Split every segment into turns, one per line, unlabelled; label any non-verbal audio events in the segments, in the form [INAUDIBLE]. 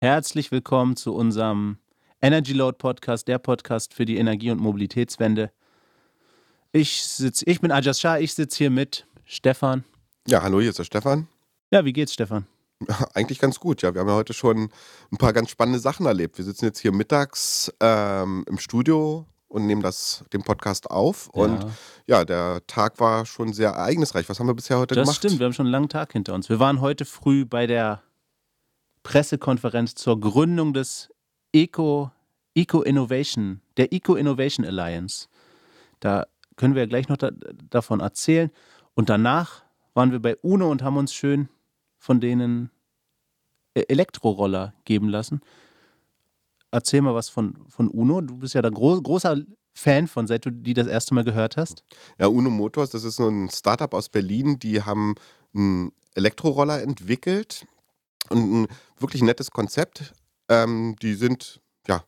Herzlich willkommen zu unserem Energy Load Podcast, der Podcast für die Energie- und Mobilitätswende. Ich, sitz, ich bin Ajas Shah, ich sitze hier mit Stefan.
Ja, hallo, hier ist der Stefan.
Ja, wie geht's, Stefan? [LAUGHS]
Eigentlich ganz gut, ja. Wir haben ja heute schon ein paar ganz spannende Sachen erlebt. Wir sitzen jetzt hier mittags ähm, im Studio und nehmen das, den Podcast auf.
Ja.
Und ja, der Tag war schon sehr ereignisreich. Was haben wir bisher heute
Das
gemacht?
stimmt, wir haben schon einen langen Tag hinter uns. Wir waren heute früh bei der Pressekonferenz zur Gründung des Eco, Eco Innovation, der Eco Innovation Alliance. Da können wir ja gleich noch da, davon erzählen. Und danach waren wir bei UNO und haben uns schön von denen äh, Elektroroller geben lassen. Erzähl mal was von, von UNO. Du bist ja da gro großer Fan von, seit du die das erste Mal gehört hast.
Ja, Uno Motors, das ist so ein Startup aus Berlin, die haben einen Elektroroller entwickelt und ein wirklich nettes Konzept. Ähm, die sind ja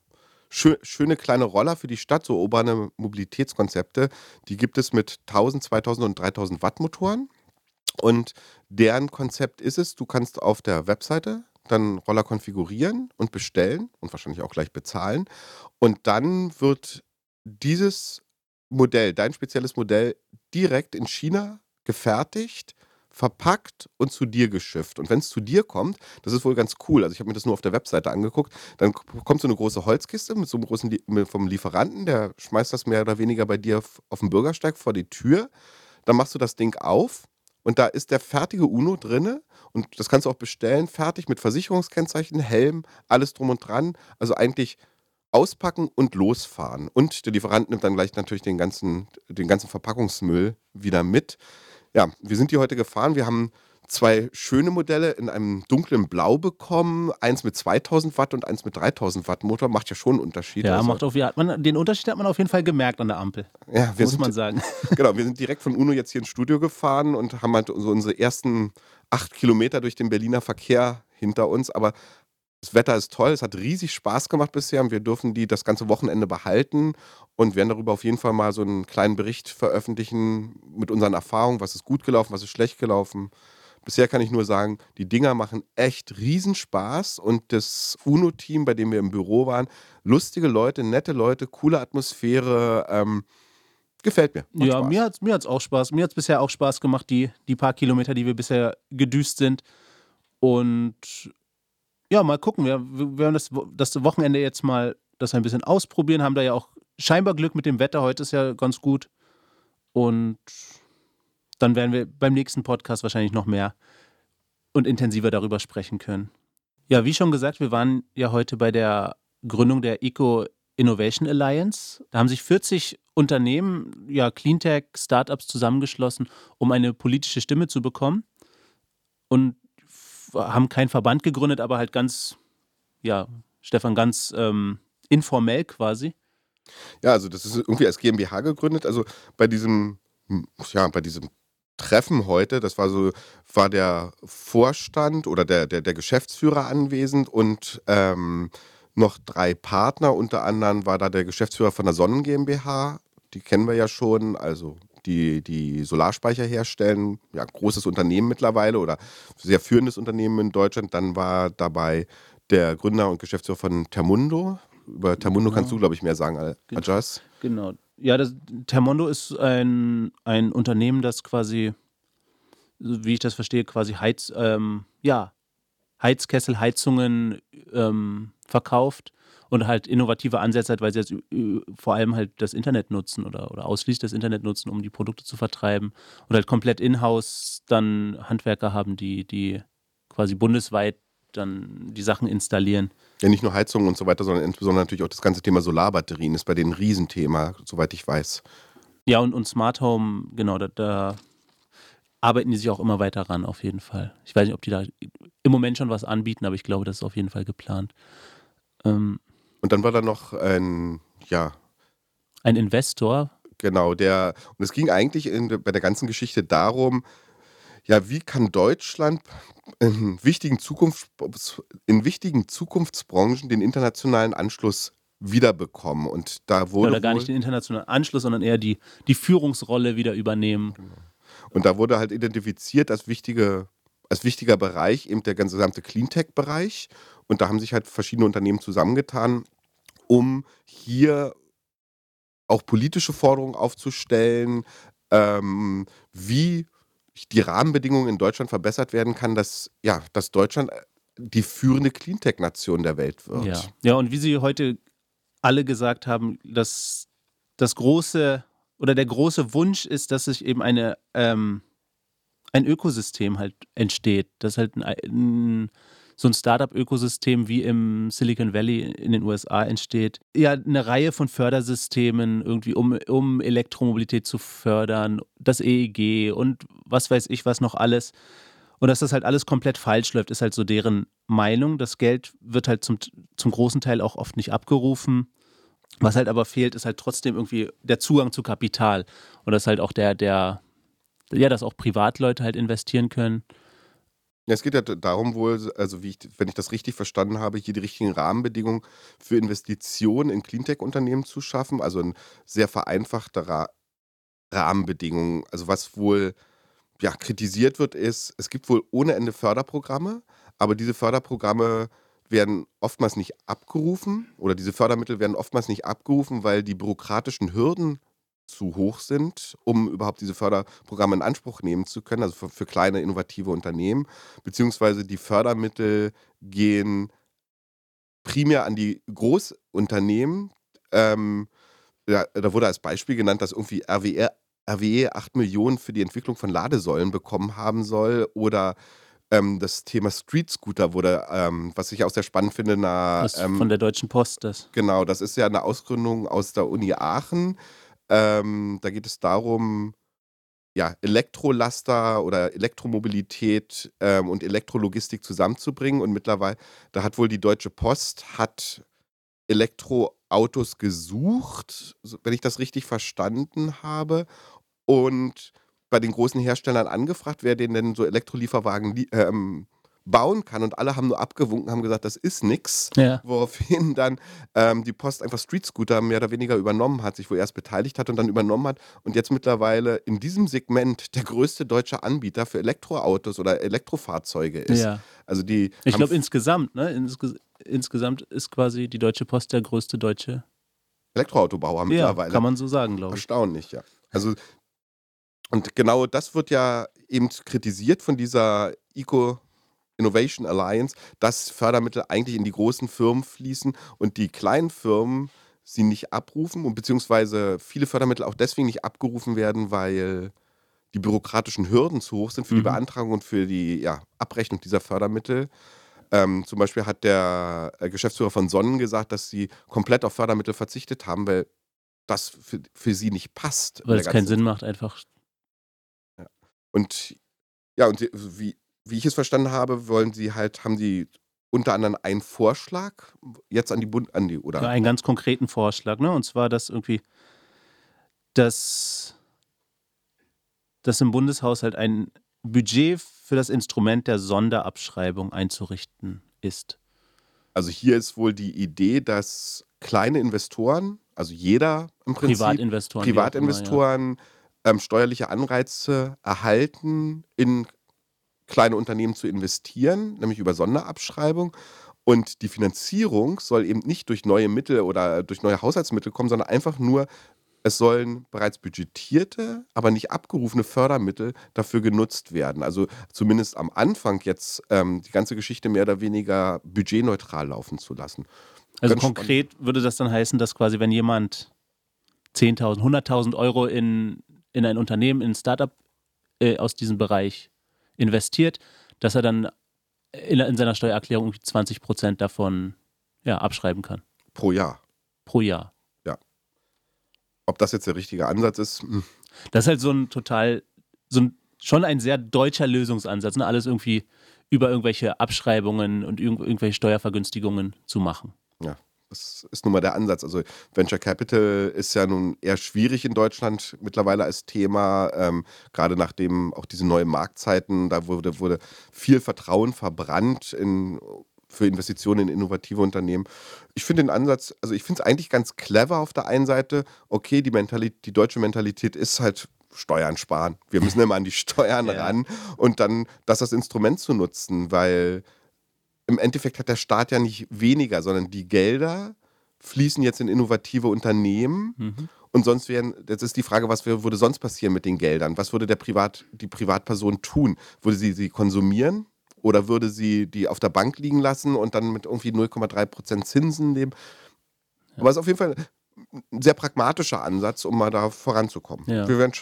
schö schöne kleine Roller für die Stadt, so urbane Mobilitätskonzepte. Die gibt es mit 1000, 2000 und 3000 Watt Motoren. Und deren Konzept ist es, du kannst auf der Webseite dann Roller konfigurieren und bestellen und wahrscheinlich auch gleich bezahlen. Und dann wird dieses Modell, dein spezielles Modell, direkt in China gefertigt, verpackt und zu dir geschifft. Und wenn es zu dir kommt, das ist wohl ganz cool. Also ich habe mir das nur auf der Webseite angeguckt. Dann kommt so eine große Holzkiste mit so einem großen Lie vom Lieferanten, der schmeißt das mehr oder weniger bei dir auf dem Bürgersteig vor die Tür. Dann machst du das Ding auf und da ist der fertige Uno drinne und das kannst du auch bestellen, fertig mit Versicherungskennzeichen, Helm, alles drum und dran. Also eigentlich auspacken und losfahren. Und der Lieferant nimmt dann gleich natürlich den ganzen, den ganzen Verpackungsmüll wieder mit. Ja, wir sind die heute gefahren. Wir haben zwei schöne Modelle in einem dunklen Blau bekommen. Eins mit 2000 Watt und eins mit 3000 Watt Motor. Macht ja schon einen Unterschied.
Ja,
Also,
macht auf, hat man, den Unterschied hat man auf jeden Fall gemerkt an der Ampel,
ja, wir
muss
sind,
man sagen. [LAUGHS]
genau, wir sind direkt von UNO jetzt hier ins Studio gefahren und haben halt so unsere ersten acht Kilometer durch den Berliner Verkehr hinter uns. Aber das Wetter ist toll, es hat riesig Spaß gemacht bisher und wir dürfen die das ganze Wochenende behalten und werden darüber auf jeden Fall mal so einen kleinen Bericht veröffentlichen mit unseren Erfahrungen, was ist gut gelaufen, was ist schlecht gelaufen. Bisher kann ich nur sagen, die Dinger machen echt Riesenspaß und das UNO-Team, bei dem wir im Büro waren, lustige Leute, nette Leute, coole Atmosphäre, ähm, gefällt mir. Macht
Ja,
Spaß.
mir hat es mir hat's auch Spaß. Mir hat es bisher auch Spaß gemacht, die, die paar Kilometer, die wir bisher gedüst sind. Und ja, mal gucken. Wir, wir werden das, das Wochenende jetzt mal das ein bisschen ausprobieren. Haben da ja auch scheinbar Glück mit dem Wetter. Heute ist ja ganz gut. Und dann werden wir beim nächsten Podcast wahrscheinlich noch mehr und intensiver darüber sprechen können. Ja, wie schon gesagt, wir waren ja heute bei der Gründung der Eco Innovation Alliance. Da haben sich 40 Unternehmen, ja, Cleantech, Startups zusammengeschlossen, um eine politische Stimme zu bekommen. Und haben keinen Verband gegründet, aber halt ganz, ja, Stefan, ganz ähm, informell quasi.
Ja, also das ist irgendwie als GmbH gegründet. Also bei diesem, ja, bei diesem Treffen heute, das war so, war der Vorstand oder der, der, der Geschäftsführer anwesend und ähm, noch drei Partner. Unter anderem war da der Geschäftsführer von der Sonnen GmbH, die kennen wir ja schon, also die, die Solarspeicher herstellen, ja, großes Unternehmen mittlerweile oder sehr führendes Unternehmen in Deutschland. Dann war dabei der Gründer und Geschäftsführer von Termundo. Über Termundo kannst du, glaube ich, mehr sagen, Al-
Genau.
Ajas.
Genau. Ja, das, Termondo ist ein, ein Unternehmen, das quasi, so wie ich das verstehe, quasi Heiz, ähm, ja, Heizkessel, Heizungen ähm, verkauft und halt innovative Ansätze hat, weil sie jetzt ü- vor allem halt das Internet nutzen oder, oder ausschließlich das Internet nutzen, um die Produkte zu vertreiben und halt komplett in-house dann Handwerker haben, die, die quasi bundesweit dann die Sachen installieren.
Ja, nicht nur Heizung und so weiter, sondern insbesondere natürlich auch das ganze Thema Solarbatterien ist bei denen ein Riesenthema, soweit ich weiß.
Ja, und, und Smart Home, genau, da, da arbeiten die sich auch immer weiter ran, auf jeden Fall. Ich weiß nicht, ob die da im Moment schon was anbieten, aber ich glaube, das ist auf jeden Fall geplant. Ähm,
Und dann war da noch ein, ja,
ein Investor,
genau, der, und es ging eigentlich in, bei der ganzen Geschichte darum, ja, wie kann Deutschland in wichtigen, Zukunfts in wichtigen Zukunftsbranchen den internationalen Anschluss wiederbekommen? Und da wurde
oder gar nicht den internationalen Anschluss, sondern eher die, die Führungsrolle wieder übernehmen.
Und da wurde halt identifiziert als, wichtige, als wichtiger Bereich eben der ganze gesamte Cleantech-Bereich. Und da haben sich halt verschiedene Unternehmen zusammengetan, um hier auch politische Forderungen aufzustellen, ähm, wie die Rahmenbedingungen in Deutschland verbessert werden kann, dass, ja, dass Deutschland die führende Cleantech-Nation der Welt wird.
Ja. ja, und wie Sie heute alle gesagt haben, dass das große oder der große Wunsch ist, dass sich eben eine, ähm, ein Ökosystem halt entsteht, dass halt ein, ein so ein Startup-Ökosystem wie im Silicon Valley in den USA entsteht. Ja, eine Reihe von Fördersystemen irgendwie, um, um Elektromobilität zu fördern, das EEG und was weiß ich was noch alles. Und dass das halt alles komplett falsch läuft, ist halt so deren Meinung. Das Geld wird halt zum, zum großen Teil auch oft nicht abgerufen. Was halt aber fehlt, ist halt trotzdem irgendwie der Zugang zu Kapital. Und das halt auch der, der, ja, dass auch Privatleute halt investieren können.
Es geht ja darum wohl, also wie ich, wenn ich das richtig verstanden habe, hier die richtigen Rahmenbedingungen für Investitionen in Cleantech-Unternehmen zu schaffen. Also ein sehr vereinfachter Ra Rahmenbedingungen. Also was wohl ja, kritisiert wird, ist, es gibt wohl ohne Ende Förderprogramme, aber diese Förderprogramme werden oftmals nicht abgerufen oder diese Fördermittel werden oftmals nicht abgerufen, weil die bürokratischen Hürden zu hoch sind, um überhaupt diese Förderprogramme in Anspruch nehmen zu können, also für, für kleine innovative Unternehmen, beziehungsweise die Fördermittel gehen primär an die Großunternehmen. Ähm, ja, da wurde als Beispiel genannt, dass irgendwie RWE, RWE 8 Millionen für die Entwicklung von Ladesäulen bekommen haben soll oder ähm, das Thema Street Scooter wurde, ähm, was ich auch sehr spannend finde, na,
ähm, von der Deutschen Post das.
Genau, das ist ja eine Ausgründung aus der Uni Aachen. Ähm, da geht es darum, ja, Elektrolaster oder Elektromobilität ähm, und Elektrologistik zusammenzubringen. Und mittlerweile, da hat wohl die Deutsche Post hat Elektroautos gesucht, wenn ich das richtig verstanden habe. Und bei den großen Herstellern angefragt, wer denen denn so Elektrolieferwagen ähm, bauen kann. Und alle haben nur abgewunken, haben gesagt, das ist nix. Ja. Woraufhin dann ähm, die Post einfach Street Scooter mehr oder weniger übernommen hat, sich wohl erst beteiligt hat und dann übernommen hat. Und jetzt mittlerweile in diesem Segment der größte deutsche Anbieter für Elektroautos oder Elektrofahrzeuge ist. Ja. Also die
ich glaube insgesamt, ne? Insges insgesamt ist quasi die Deutsche Post der größte deutsche
Elektroautobauer mittlerweile.
Ja, kann man so sagen, glaube
ich. Erstaunlich, ja. Also und genau das wird ja eben kritisiert von dieser Eco Innovation Alliance, dass Fördermittel eigentlich in die großen Firmen fließen und die kleinen Firmen sie nicht abrufen und beziehungsweise viele Fördermittel auch deswegen nicht abgerufen werden, weil die bürokratischen Hürden zu hoch sind für mhm. die Beantragung und für die ja, Abrechnung dieser Fördermittel. Ähm, zum Beispiel hat der äh, Geschäftsführer von Sonnen gesagt, dass sie komplett auf Fördermittel verzichtet haben, weil das für, für sie nicht passt.
Weil es keinen Sinn macht, einfach.
Ja. Und ja, und wie, wie ich es verstanden habe, wollen sie halt, haben sie unter anderem einen Vorschlag jetzt an die Bund, an die, oder?
Ja, einen ganz konkreten Vorschlag, ne? Und zwar, dass irgendwie, dass, dass im Bundeshaushalt ein Budget für das Instrument der Sonderabschreibung einzurichten ist.
Also hier ist wohl die Idee, dass kleine Investoren, also jeder im Prinzip,
Privatinvestoren,
Privatinvestoren immer, ja. ähm, steuerliche Anreize erhalten, in kleine Unternehmen zu investieren, nämlich über Sonderabschreibung. Und die Finanzierung soll eben nicht durch neue Mittel oder durch neue Haushaltsmittel kommen, sondern einfach nur, es sollen bereits budgetierte, aber nicht abgerufene Fördermittel dafür genutzt werden. Also zumindest am Anfang jetzt ähm, die ganze Geschichte mehr oder weniger budgetneutral laufen zu lassen.
Also Ganz konkret spannend. würde das dann heißen, dass quasi, wenn jemand 10.000, 100.000 Euro in, in ein Unternehmen, in ein Startup äh, aus diesem Bereich investiert, dass er dann in, in seiner Steuererklärung 20 Prozent davon ja, abschreiben kann.
Pro Jahr.
Pro Jahr.
Ja. Ob das jetzt der richtige Ansatz ist? Hm.
Das ist halt so ein total, so ein, schon ein sehr deutscher Lösungsansatz, ne? alles irgendwie über irgendwelche Abschreibungen und irg irgendwelche Steuervergünstigungen zu machen.
Ja. Das ist nun mal der Ansatz. Also Venture Capital ist ja nun eher schwierig in Deutschland mittlerweile als Thema, ähm, gerade nachdem auch diese neuen Marktzeiten, da wurde, wurde viel Vertrauen verbrannt in, für Investitionen in innovative Unternehmen. Ich finde den Ansatz, also ich finde es eigentlich ganz clever auf der einen Seite. Okay, die, Mentalität, die deutsche Mentalität ist halt Steuern sparen. Wir müssen immer an die [LAUGHS] Steuern ja. ran und dann das als Instrument zu nutzen, weil im Endeffekt hat der Staat ja nicht weniger, sondern die Gelder fließen jetzt in innovative Unternehmen. Mhm. Und sonst wären, jetzt ist die Frage, was würde sonst passieren mit den Geldern? Was würde der Privat, die Privatperson tun? Würde sie sie konsumieren? Oder würde sie die auf der Bank liegen lassen und dann mit irgendwie 0,3% Zinsen leben? Ja. Aber es ist auf jeden Fall ein sehr pragmatischer Ansatz, um mal da voranzukommen. Ja. Wir werden,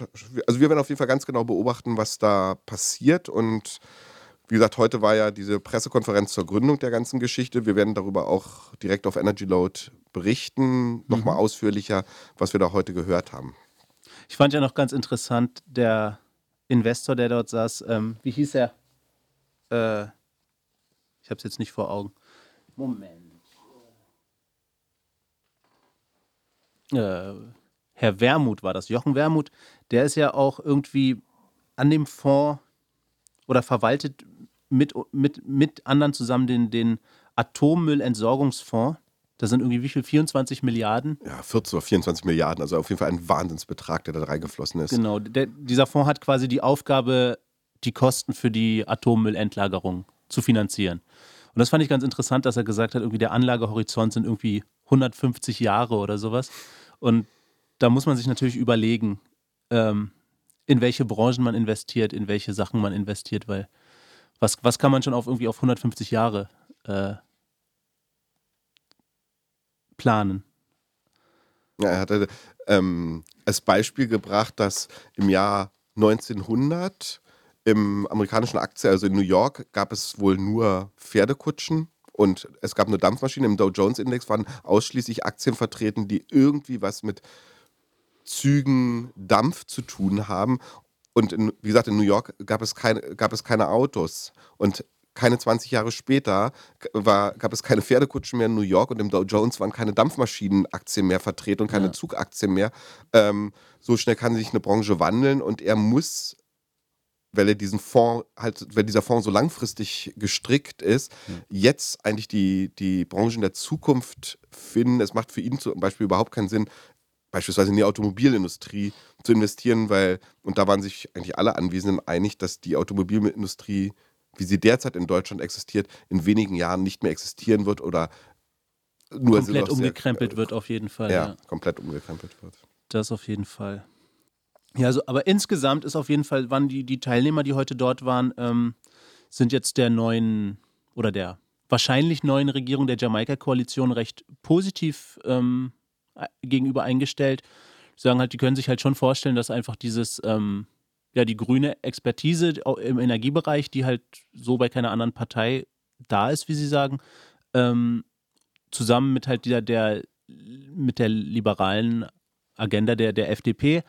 also wir werden auf jeden Fall ganz genau beobachten, was da passiert und wie gesagt, heute war ja diese Pressekonferenz zur Gründung der ganzen Geschichte. Wir werden darüber auch direkt auf Energy Load berichten, nochmal mhm. ausführlicher, was wir da heute gehört haben.
Ich fand ja noch ganz interessant, der Investor, der dort saß, ähm, wie hieß er? Äh, ich habe es jetzt nicht vor Augen. Moment. Äh, Herr Wermuth war das, Jochen Wermuth, der ist ja auch irgendwie an dem Fonds oder verwaltet mit, mit, mit anderen zusammen den, den Atommüllentsorgungsfonds. Da sind irgendwie wie viel? 24 Milliarden?
Ja, 14 oder 24 Milliarden. Also auf jeden Fall ein Wahnsinnsbetrag, der da reingeflossen ist.
Genau. Der, dieser Fonds hat quasi die Aufgabe, die Kosten für die Atommüllendlagerung zu finanzieren. Und das fand ich ganz interessant, dass er gesagt hat, irgendwie der Anlagehorizont sind irgendwie 150 Jahre oder sowas. Und da muss man sich natürlich überlegen, ähm, in welche Branchen man investiert, in welche Sachen man investiert, weil was, was kann man schon auf irgendwie auf 150 Jahre äh, planen?
Ja, er hatte ähm, als Beispiel gebracht, dass im Jahr 1900 im amerikanischen Aktie, also in New York, gab es wohl nur Pferdekutschen und es gab nur Dampfmaschinen. Im Dow Jones Index waren ausschließlich Aktien vertreten, die irgendwie was mit Zügen, Dampf zu tun haben. Und in, wie gesagt, in New York gab es keine, gab es keine Autos. Und keine 20 Jahre später war, gab es keine Pferdekutschen mehr in New York und im Dow Jones waren keine Dampfmaschinenaktien mehr vertreten und keine ja. Zugaktien mehr. Ähm, so schnell kann sich eine Branche wandeln und er muss, weil er diesen Fonds halt, weil dieser Fonds so langfristig gestrickt ist, mhm. jetzt eigentlich die, die Branchen der Zukunft finden. Es macht für ihn zum Beispiel überhaupt keinen Sinn, beispielsweise in die Automobilindustrie zu investieren, weil, und da waren sich eigentlich alle Anwesenden einig, dass die Automobilindustrie, wie sie derzeit in Deutschland existiert, in wenigen Jahren nicht mehr existieren wird oder
nur komplett umgekrempelt sehr, wird auf jeden Fall.
Ja, ja, komplett umgekrempelt wird.
Das auf jeden Fall. Ja, also, aber insgesamt ist auf jeden Fall, waren die, die Teilnehmer, die heute dort waren, ähm, sind jetzt der neuen oder der wahrscheinlich neuen Regierung der Jamaika-Koalition recht positiv ähm, gegenüber eingestellt. Die sagen halt, die können sich halt schon vorstellen, dass einfach dieses, ähm, ja, die grüne Expertise im Energiebereich, die halt so bei keiner anderen Partei da ist, wie sie sagen, ähm, zusammen mit halt dieser, der, mit der liberalen Agenda der, der FDP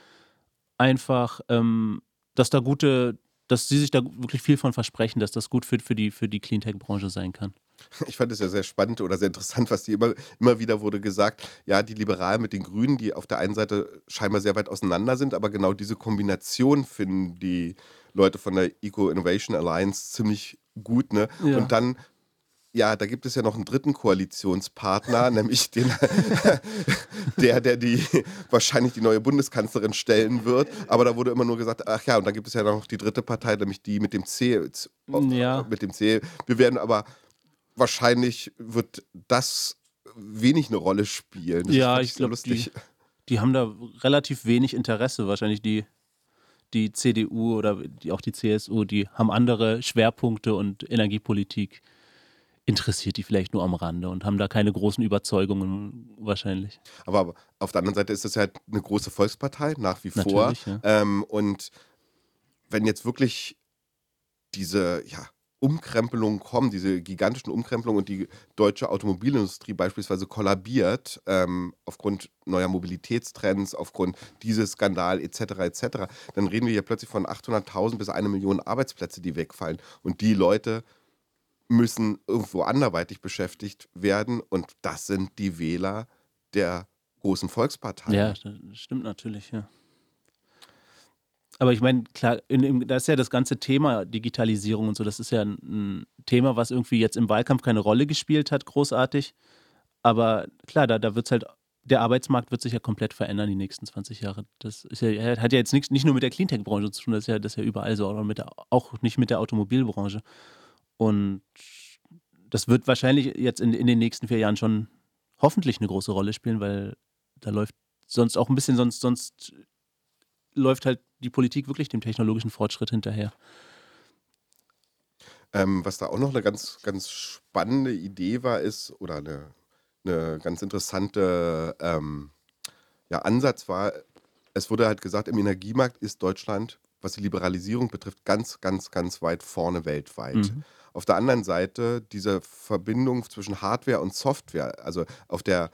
einfach, ähm, dass da gute, dass sie sich da wirklich viel von versprechen, dass das gut für, für die, für die Cleantech-Branche sein kann.
Ich fand es ja sehr spannend oder sehr interessant, was die immer, immer wieder wurde gesagt. Ja, die Liberalen mit den Grünen, die auf der einen Seite scheinbar sehr weit auseinander sind, aber genau diese Kombination finden die Leute von der Eco Innovation Alliance ziemlich gut. Ne? Ja. Und dann ja, da gibt es ja noch einen dritten Koalitionspartner, [LAUGHS] nämlich den, [LAUGHS] der, der die wahrscheinlich die neue Bundeskanzlerin stellen wird. Aber da wurde immer nur gesagt, ach ja, und dann gibt es ja noch die dritte Partei, nämlich die mit dem C. Ja. Mit dem C. Wir werden aber wahrscheinlich wird das wenig eine Rolle spielen. Das
ja, ich glaube, die, die haben da relativ wenig Interesse. Wahrscheinlich die, die CDU oder die, auch die CSU, die haben andere Schwerpunkte und Energiepolitik interessiert die vielleicht nur am Rande und haben da keine großen Überzeugungen wahrscheinlich.
Aber, aber auf der anderen Seite ist das ja halt eine große Volkspartei nach wie vor. Ja. Ähm, und wenn jetzt wirklich diese, ja, Umkrempelungen kommen, diese gigantischen Umkrempelungen und die deutsche Automobilindustrie beispielsweise kollabiert ähm, aufgrund neuer Mobilitätstrends, aufgrund dieses Skandal etc. etc., dann reden wir hier plötzlich von 800.000 bis eine Million Arbeitsplätze, die wegfallen. Und die Leute müssen irgendwo anderweitig beschäftigt werden und das sind die Wähler der großen Volksparteien.
Ja, das stimmt natürlich, ja. Aber ich meine, klar, in, in, das ist ja das ganze Thema Digitalisierung und so, das ist ja ein, ein, Thema, was irgendwie jetzt im Wahlkampf keine Rolle gespielt hat, großartig. Aber klar, da, da wird es halt, der Arbeitsmarkt wird sich ja komplett verändern die nächsten 20 Jahre. Das ja, hat ja jetzt nicht, nicht nur mit der Cleantech-Branche zu tun, das ist ja, das ist ja überall so, auch, mit der, auch nicht mit der Automobilbranche. Und das wird wahrscheinlich jetzt in, in den nächsten vier Jahren schon hoffentlich eine große Rolle spielen, weil da läuft sonst auch ein bisschen, sonst, sonst läuft halt die Politik wirklich dem technologischen Fortschritt hinterher.
Ähm, was da auch noch eine ganz, ganz spannende Idee war, ist, oder eine, eine ganz interessante ähm, ja, Ansatz war, es wurde halt gesagt, im Energiemarkt ist Deutschland, was die Liberalisierung betrifft, ganz, ganz, ganz weit vorne weltweit. Mhm. Auf der anderen Seite diese Verbindung zwischen Hardware und Software, also auf der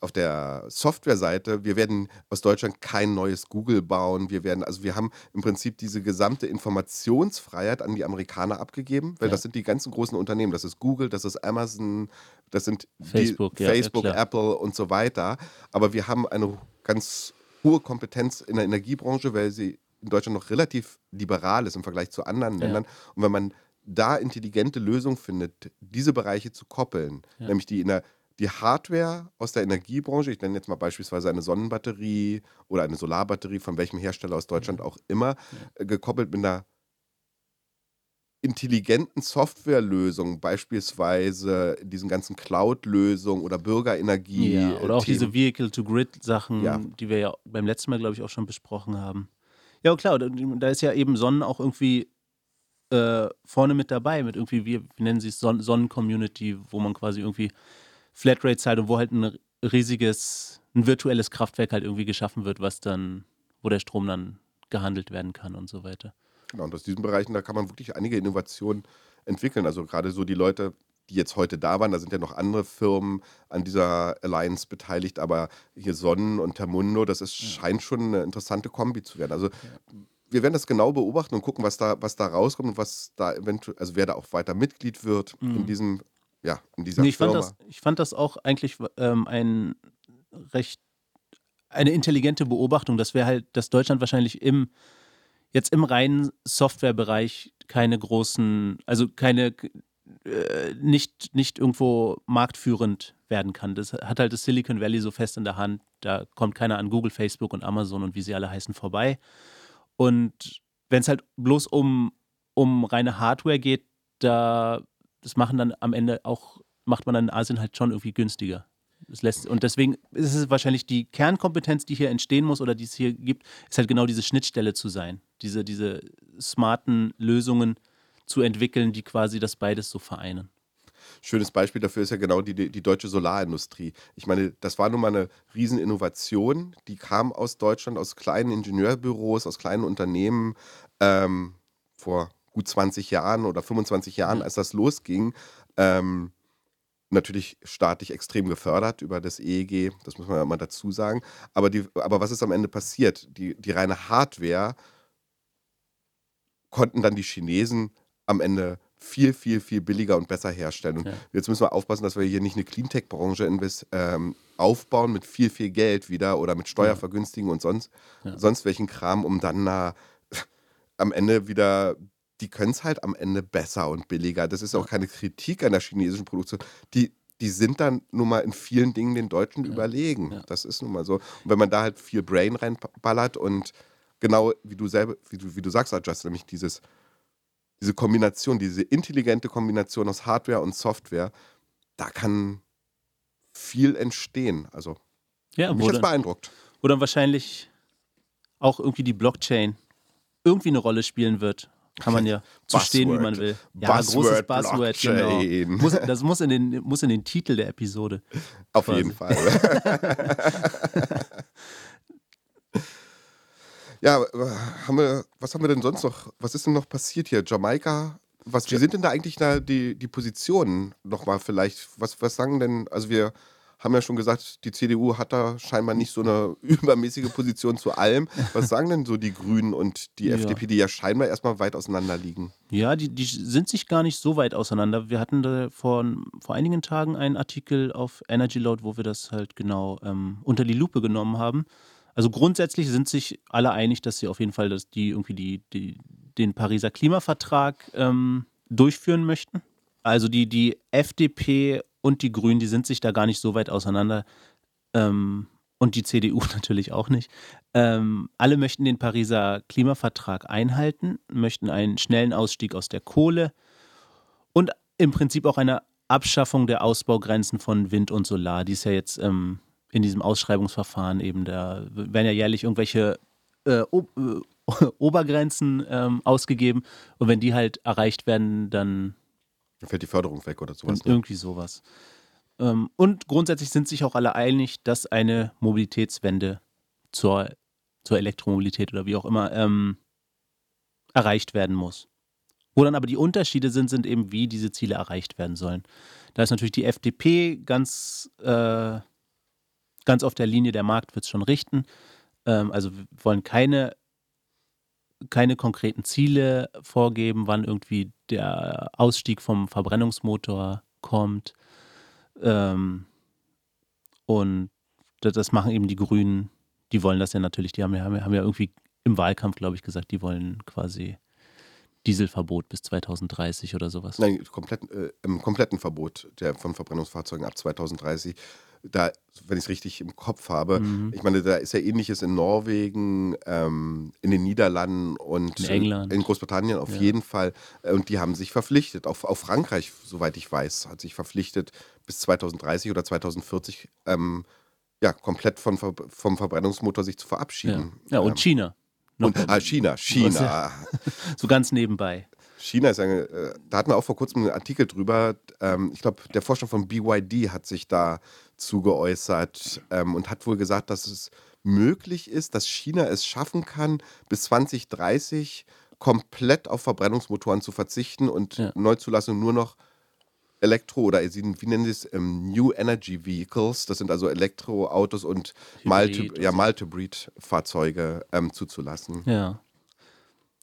auf der Softwareseite, wir werden aus Deutschland kein neues Google bauen. Wir werden, also wir haben im Prinzip diese gesamte Informationsfreiheit an die Amerikaner abgegeben, weil ja. das sind die ganzen großen Unternehmen. Das ist Google, das ist Amazon, das sind
Facebook,
die, ja, Facebook ja, Apple und so weiter. Aber wir haben eine ganz hohe Kompetenz in der Energiebranche, weil sie in Deutschland noch relativ liberal ist im Vergleich zu anderen Ländern. Und wenn man da intelligente Lösungen findet, diese Bereiche zu koppeln, nämlich die in der die Hardware aus der Energiebranche, ich nenne jetzt mal beispielsweise eine Sonnenbatterie oder eine Solarbatterie, von welchem Hersteller aus Deutschland auch immer. Äh, gekoppelt mit einer intelligenten Softwarelösung, beispielsweise diesen ganzen Cloud-Lösungen oder Bürgerenergie.
Ja, oder auch Themen. diese Vehicle-to-Grid-Sachen, ja. die wir ja beim letzten Mal, glaube ich, auch schon besprochen haben. Ja, klar, da ist ja eben Sonnen auch irgendwie äh, vorne mit dabei, mit irgendwie, wie, wie nennen sie es, Sonnen-Community, wo man quasi irgendwie Flatrate zahlt und wo halt ein riesiges, ein virtuelles Kraftwerk halt irgendwie geschaffen wird, was dann, wo der Strom dann gehandelt werden kann und so weiter.
Genau, und aus diesen Bereichen, da kann man wirklich einige Innovationen entwickeln. Also gerade so die Leute, die jetzt heute da waren, da sind ja noch andere Firmen an dieser Alliance beteiligt, aber hier Sonnen und Termundo, das ist, ja. scheint schon eine interessante Kombi zu werden. Also ja. wir werden das genau beobachten und gucken, was da, was da rauskommt und was da eventuell, also wer da auch weiter Mitglied wird mhm. in diesem ja, in dieser nee,
ich Firma. Fand das, ich fand das auch eigentlich ähm, ein recht eine intelligente Beobachtung, dass wir halt, dass Deutschland wahrscheinlich im jetzt im reinen Softwarebereich keine großen, also keine äh, nicht, nicht irgendwo marktführend werden kann. Das hat halt das Silicon Valley so fest in der Hand. Da kommt keiner an Google, Facebook und Amazon und wie sie alle heißen vorbei. Und wenn es halt bloß um, um reine Hardware geht, da das machen dann am Ende auch, macht man dann in Asien halt schon irgendwie günstiger. Das lässt, und deswegen ist es wahrscheinlich die Kernkompetenz, die hier entstehen muss oder die es hier gibt, ist halt genau diese Schnittstelle zu sein. Diese, diese smarten Lösungen zu entwickeln, die quasi das beides so vereinen.
Schönes Beispiel dafür ist ja genau die, die deutsche Solarindustrie. Ich meine, das war nun mal eine Rieseninnovation, die kam aus Deutschland, aus kleinen Ingenieurbüros, aus kleinen Unternehmen ähm, vor gut 20 Jahren oder 25 Jahren, als das losging, ähm, natürlich staatlich extrem gefördert über das EEG, das muss man ja mal dazu sagen. Aber, die, aber was ist am Ende passiert? Die, die reine Hardware konnten dann die Chinesen am Ende viel, viel, viel billiger und besser herstellen. Und ja. jetzt müssen wir aufpassen, dass wir hier nicht eine Cleantech-Branche ähm, aufbauen mit viel, viel Geld wieder oder mit Steuervergünstigen ja. und sonst, ja. sonst welchen Kram, um dann na, am Ende wieder die können es halt am Ende besser und billiger. Das ist auch keine Kritik an der chinesischen Produktion. Die, die sind dann nun mal in vielen Dingen den Deutschen ja. überlegen. Ja. Das ist nun mal so. Und wenn man da halt viel Brain reinballert und genau wie du selber, wie du, wie du sagst, Justin, nämlich dieses, diese Kombination, diese intelligente Kombination aus Hardware und Software, da kann viel entstehen. Also
ja, mich jetzt beeindruckt. Wo dann wahrscheinlich auch irgendwie die Blockchain irgendwie eine Rolle spielen wird. Kann man ja [LAUGHS] zu stehen, wie man will.
Ja, Buzzword, großes Buzzword, genau.
Muss, das muss in, den, muss in den Titel der Episode.
Auf quasi. jeden Fall. [LAUGHS] ja, haben wir, was haben wir denn sonst noch? Was ist denn noch passiert hier? Jamaika? Was, wie sind denn da eigentlich da die, die Positionen nochmal vielleicht? Was, was sagen denn, also wir haben ja schon gesagt, die CDU hat da scheinbar nicht so eine [LAUGHS] übermäßige Position zu allem. Was sagen denn so die Grünen und die ja. FDP, die ja scheinbar erstmal weit auseinander liegen?
Ja, die, die sind sich gar nicht so weit auseinander. Wir hatten da vor, vor einigen Tagen einen Artikel auf Energy Load, wo wir das halt genau ähm, unter die Lupe genommen haben. Also grundsätzlich sind sich alle einig, dass sie auf jeden Fall, dass die irgendwie die, die, den Pariser Klimavertrag ähm, durchführen möchten. Also die, die FDP und die Grünen, die sind sich da gar nicht so weit auseinander. Ähm, und die CDU [LAUGHS] natürlich auch nicht. Ähm, alle möchten den Pariser Klimavertrag einhalten, möchten einen schnellen Ausstieg aus der Kohle und im Prinzip auch eine Abschaffung der Ausbaugrenzen von Wind und Solar. Die ist ja jetzt ähm, in diesem Ausschreibungsverfahren eben, da werden ja jährlich irgendwelche äh, äh, [LAUGHS] Obergrenzen ähm, ausgegeben und wenn die halt erreicht werden, dann
fällt die Förderung weg oder sowas.
Ne? Irgendwie sowas. Ähm, und grundsätzlich sind sich auch alle einig, dass eine Mobilitätswende zur, zur Elektromobilität oder wie auch immer ähm, erreicht werden muss. Wo dann aber die Unterschiede sind, sind eben, wie diese Ziele erreicht werden sollen. Da ist natürlich die FDP ganz, äh, ganz auf der Linie, der Markt wird es schon richten. Ähm, also wir wollen keine, keine konkreten Ziele vorgeben, wann irgendwie der Ausstieg vom Verbrennungsmotor kommt. Ähm, und das machen eben die Grünen. Die wollen das ja natürlich. Die haben ja, haben ja irgendwie im Wahlkampf, glaube ich, gesagt, die wollen quasi Dieselverbot bis 2030 oder sowas.
Nein, komplett, äh, im kompletten Verbot der, von Verbrennungsfahrzeugen ab 2030 da, wenn ich es richtig im Kopf habe, mhm. ich meine, da ist ja ähnliches in Norwegen, ähm, in den Niederlanden und
in, England.
in Großbritannien auf ja. jeden Fall. Äh, und die haben sich verpflichtet, auch, auch Frankreich, soweit ich weiß, hat sich verpflichtet, bis 2030 oder 2040 ähm, ja, komplett von, vom Verbrennungsmotor sich zu verabschieden.
Ja, ja und ähm, China.
Und, ah, China, China. [LAUGHS]
so ganz nebenbei.
China ist eine, äh, da hatten wir auch vor kurzem einen Artikel drüber. Ähm, ich glaube, der Vorstand von BYD hat sich da zugeäußert ähm, und hat wohl gesagt, dass es möglich ist, dass China es schaffen kann, bis 2030 komplett auf Verbrennungsmotoren zu verzichten und ja. Neuzulassung nur noch Elektro- oder wie nennen sie es, ähm, New Energy Vehicles, das sind also Elektroautos und Multi, ja, Multibreed-Fahrzeuge ähm, zuzulassen.
Ja.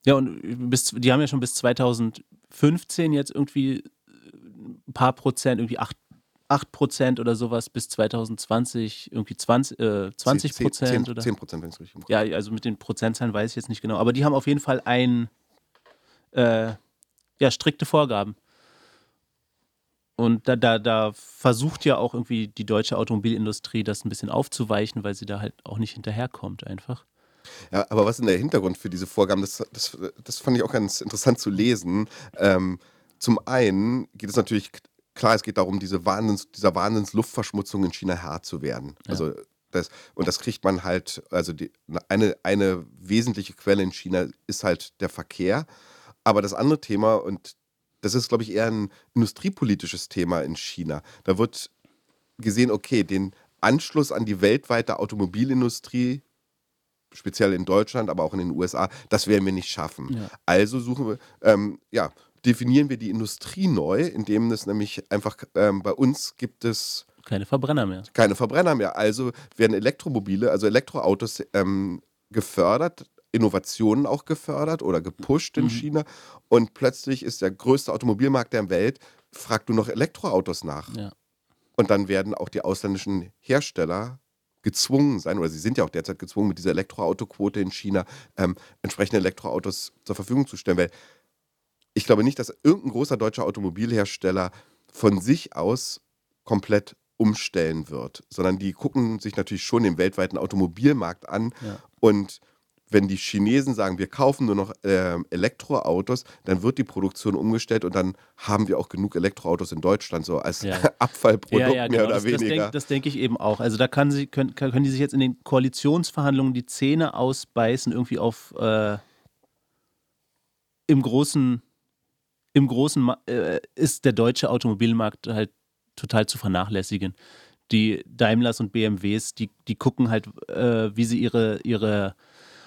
Ja, und bis, die haben ja schon bis 2015 jetzt irgendwie ein paar Prozent, irgendwie 8, 8 Prozent oder sowas, bis 2020 irgendwie 20, äh, 20 Prozent 10, 10,
oder? 10 Prozent, wenn ich es richtig.
Ja, also mit den Prozentzahlen weiß ich jetzt nicht genau. Aber die haben auf jeden Fall ein, äh, ja, strikte Vorgaben. Und da, da, da versucht ja auch irgendwie die deutsche Automobilindustrie das ein bisschen aufzuweichen, weil sie da halt auch nicht hinterherkommt einfach.
Ja, aber was ist denn der Hintergrund für diese Vorgaben? Das, das, das fand ich auch ganz interessant zu lesen. Ähm, zum einen geht es natürlich, klar, es geht darum, diese Wahnsinns, dieser Wahnsinnsluftverschmutzung in China Herr zu werden. Ja. Also das, und das kriegt man halt, also die, eine, eine wesentliche Quelle in China ist halt der Verkehr. Aber das andere Thema, und das ist, glaube ich, eher ein industriepolitisches Thema in China, da wird gesehen, okay, den Anschluss an die weltweite Automobilindustrie speziell in Deutschland, aber auch in den USA, das werden wir nicht schaffen. Ja. Also suchen wir, ähm, ja, definieren wir die Industrie neu, indem es nämlich einfach ähm, bei uns gibt es
keine Verbrenner mehr.
Keine Verbrenner mehr. Also werden Elektromobile, also Elektroautos ähm, gefördert, Innovationen auch gefördert oder gepusht in mhm. China. Und plötzlich ist der größte Automobilmarkt der Welt, fragt du noch Elektroautos nach. Ja. Und dann werden auch die ausländischen Hersteller gezwungen sein, oder sie sind ja auch derzeit gezwungen, mit dieser Elektroautoquote in China ähm, entsprechende Elektroautos zur Verfügung zu stellen. Weil ich glaube nicht, dass irgendein großer deutscher Automobilhersteller von sich aus komplett umstellen wird, sondern die gucken sich natürlich schon den weltweiten Automobilmarkt an ja. und wenn die Chinesen sagen, wir kaufen nur noch äh, Elektroautos, dann wird die Produktion umgestellt und dann haben wir auch genug Elektroautos in Deutschland, so als ja. [LAUGHS] Abfallprodukt ja, ja, genau. mehr oder
das,
weniger.
Das, denke denk ich eben auch. Also da kann sie, können, können die sich jetzt in den Koalitionsverhandlungen die Zähne ausbeißen, irgendwie auf äh, im großen, im großen äh, ist der deutsche Automobilmarkt halt total zu vernachlässigen. Die Daimlers und BMWs, die, die gucken halt, äh, wie sie ihre, ihre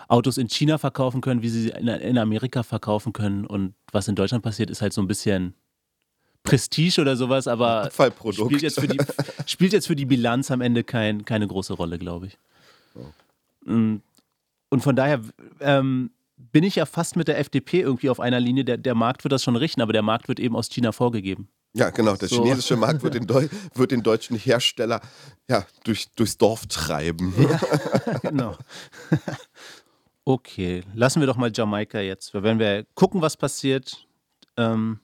Autos in China verkaufen können, wie sie sie in, Amerika verkaufen können. Und was in Deutschland passiert, ist halt so ein bisschen Prestige oder sowas, aber Spielt, jetzt für die, spielt jetzt für die Bilanz am Ende kein, keine große Rolle, glaube ich. Oh. Mm. Und von daher ähm, bin ich ja fast mit der FDP irgendwie auf einer Linie. Der, der Markt wird das schon richten, aber der Markt wird eben aus China vorgegeben.
Ja, genau. Der so. chinesische Markt wird den, [LAUGHS] wird den, deutschen Hersteller ja, durch, durchs Dorf treiben.
Ja, genau. [LAUGHS] Okay, lassen wir doch mal Jamaika jetzt. Wenn wir gucken, was passiert, ähm,